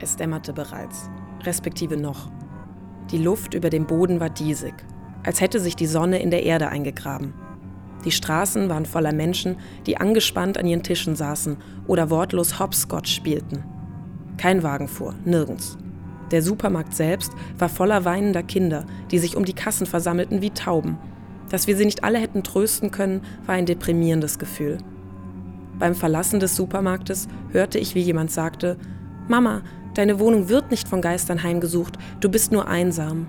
Es dämmerte bereits, respektive noch. Die Luft über dem Boden war diesig, als hätte sich die Sonne in der Erde eingegraben. Die Straßen waren voller Menschen, die angespannt an ihren Tischen saßen oder wortlos Hopscotch spielten. Kein Wagen fuhr, nirgends. Der Supermarkt selbst war voller weinender Kinder, die sich um die Kassen versammelten wie Tauben. Dass wir sie nicht alle hätten trösten können, war ein deprimierendes Gefühl. Beim Verlassen des Supermarktes hörte ich, wie jemand sagte, Mama, deine Wohnung wird nicht von Geistern heimgesucht, du bist nur einsam.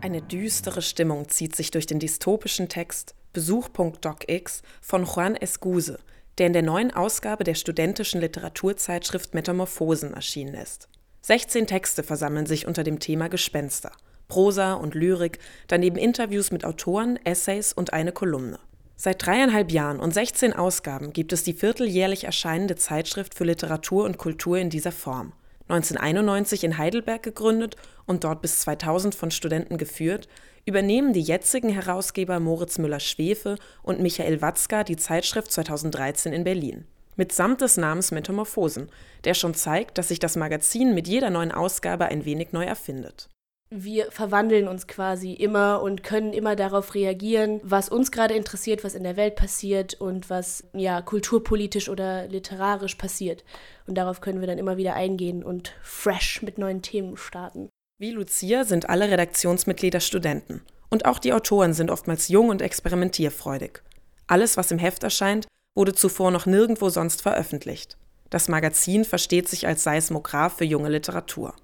Eine düstere Stimmung zieht sich durch den dystopischen Text Besuch.docx von Juan Escuse, der in der neuen Ausgabe der studentischen Literaturzeitschrift Metamorphosen erschienen ist. 16 Texte versammeln sich unter dem Thema Gespenster. Prosa und Lyrik, daneben Interviews mit Autoren, Essays und eine Kolumne. Seit dreieinhalb Jahren und 16 Ausgaben gibt es die vierteljährlich erscheinende Zeitschrift für Literatur und Kultur in dieser Form. 1991 in Heidelberg gegründet und dort bis 2000 von Studenten geführt, übernehmen die jetzigen Herausgeber Moritz Müller-Schwefe und Michael Watzka die Zeitschrift 2013 in Berlin. Mitsamt des Namens Metamorphosen, der schon zeigt, dass sich das Magazin mit jeder neuen Ausgabe ein wenig neu erfindet wir verwandeln uns quasi immer und können immer darauf reagieren, was uns gerade interessiert, was in der Welt passiert und was ja kulturpolitisch oder literarisch passiert. Und darauf können wir dann immer wieder eingehen und fresh mit neuen Themen starten. Wie Lucia sind alle Redaktionsmitglieder Studenten. Und auch die Autoren sind oftmals jung und experimentierfreudig. Alles, was im Heft erscheint, wurde zuvor noch nirgendwo sonst veröffentlicht. Das Magazin versteht sich als Seismograph für junge Literatur.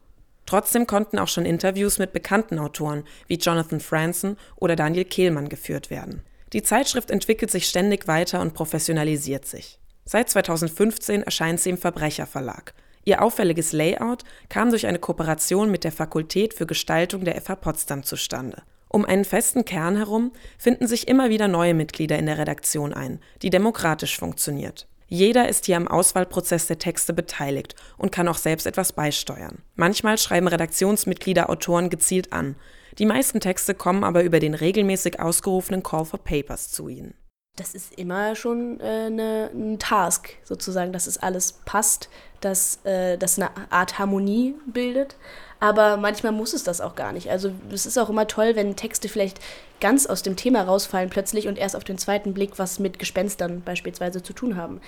Trotzdem konnten auch schon Interviews mit bekannten Autoren wie Jonathan Franzen oder Daniel Kehlmann geführt werden. Die Zeitschrift entwickelt sich ständig weiter und professionalisiert sich. Seit 2015 erscheint sie im Verbrecherverlag. Ihr auffälliges Layout kam durch eine Kooperation mit der Fakultät für Gestaltung der FH Potsdam zustande. Um einen festen Kern herum finden sich immer wieder neue Mitglieder in der Redaktion ein, die demokratisch funktioniert. Jeder ist hier am Auswahlprozess der Texte beteiligt und kann auch selbst etwas beisteuern. Manchmal schreiben Redaktionsmitglieder Autoren gezielt an. Die meisten Texte kommen aber über den regelmäßig ausgerufenen Call for Papers zu ihnen. Das ist immer schon äh, ne, ein Task, sozusagen, dass es alles passt, dass äh, das eine Art Harmonie bildet. Aber manchmal muss es das auch gar nicht. Also es ist auch immer toll, wenn Texte vielleicht ganz aus dem Thema rausfallen plötzlich und erst auf den zweiten Blick was mit Gespenstern beispielsweise zu tun haben.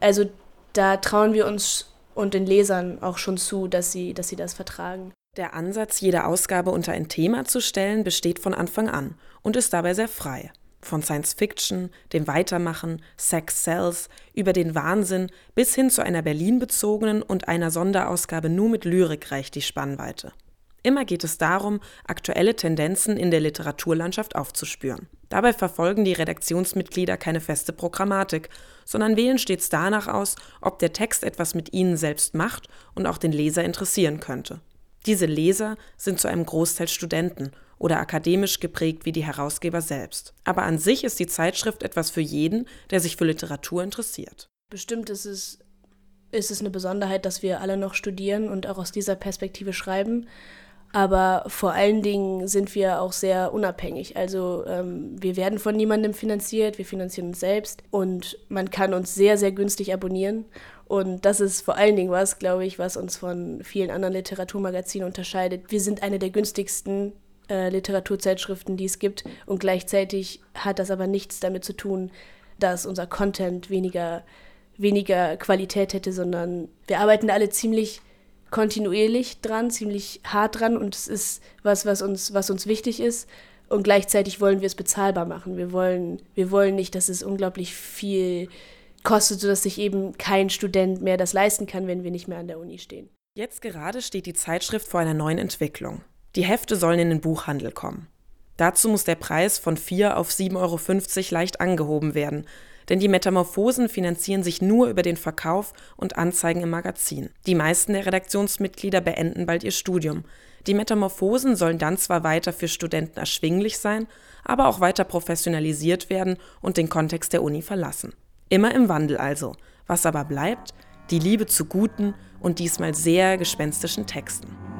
Also da trauen wir uns und den Lesern auch schon zu, dass sie, dass sie das vertragen. Der Ansatz, jede Ausgabe unter ein Thema zu stellen, besteht von Anfang an und ist dabei sehr frei. Von Science Fiction, dem Weitermachen, Sex Cells, über den Wahnsinn bis hin zu einer Berlin-bezogenen und einer Sonderausgabe nur mit Lyrik reicht die Spannweite. Immer geht es darum, aktuelle Tendenzen in der Literaturlandschaft aufzuspüren. Dabei verfolgen die Redaktionsmitglieder keine feste Programmatik, sondern wählen stets danach aus, ob der Text etwas mit ihnen selbst macht und auch den Leser interessieren könnte. Diese Leser sind zu einem Großteil Studenten oder akademisch geprägt wie die Herausgeber selbst. Aber an sich ist die Zeitschrift etwas für jeden, der sich für Literatur interessiert. Bestimmt ist es, ist es eine Besonderheit, dass wir alle noch studieren und auch aus dieser Perspektive schreiben. Aber vor allen Dingen sind wir auch sehr unabhängig. Also ähm, wir werden von niemandem finanziert, wir finanzieren uns selbst und man kann uns sehr, sehr günstig abonnieren. Und das ist vor allen Dingen was, glaube ich, was uns von vielen anderen Literaturmagazinen unterscheidet. Wir sind eine der günstigsten äh, Literaturzeitschriften, die es gibt. Und gleichzeitig hat das aber nichts damit zu tun, dass unser Content weniger, weniger Qualität hätte, sondern wir arbeiten alle ziemlich kontinuierlich dran, ziemlich hart dran und es ist was, was uns, was uns wichtig ist. Und gleichzeitig wollen wir es bezahlbar machen. Wir wollen, wir wollen nicht, dass es unglaublich viel kostet, sodass sich eben kein Student mehr das leisten kann, wenn wir nicht mehr an der Uni stehen. Jetzt gerade steht die Zeitschrift vor einer neuen Entwicklung. Die Hefte sollen in den Buchhandel kommen. Dazu muss der Preis von 4 auf 7,50 Euro leicht angehoben werden, denn die Metamorphosen finanzieren sich nur über den Verkauf und Anzeigen im Magazin. Die meisten der Redaktionsmitglieder beenden bald ihr Studium. Die Metamorphosen sollen dann zwar weiter für Studenten erschwinglich sein, aber auch weiter professionalisiert werden und den Kontext der Uni verlassen. Immer im Wandel also. Was aber bleibt? Die Liebe zu guten und diesmal sehr gespenstischen Texten.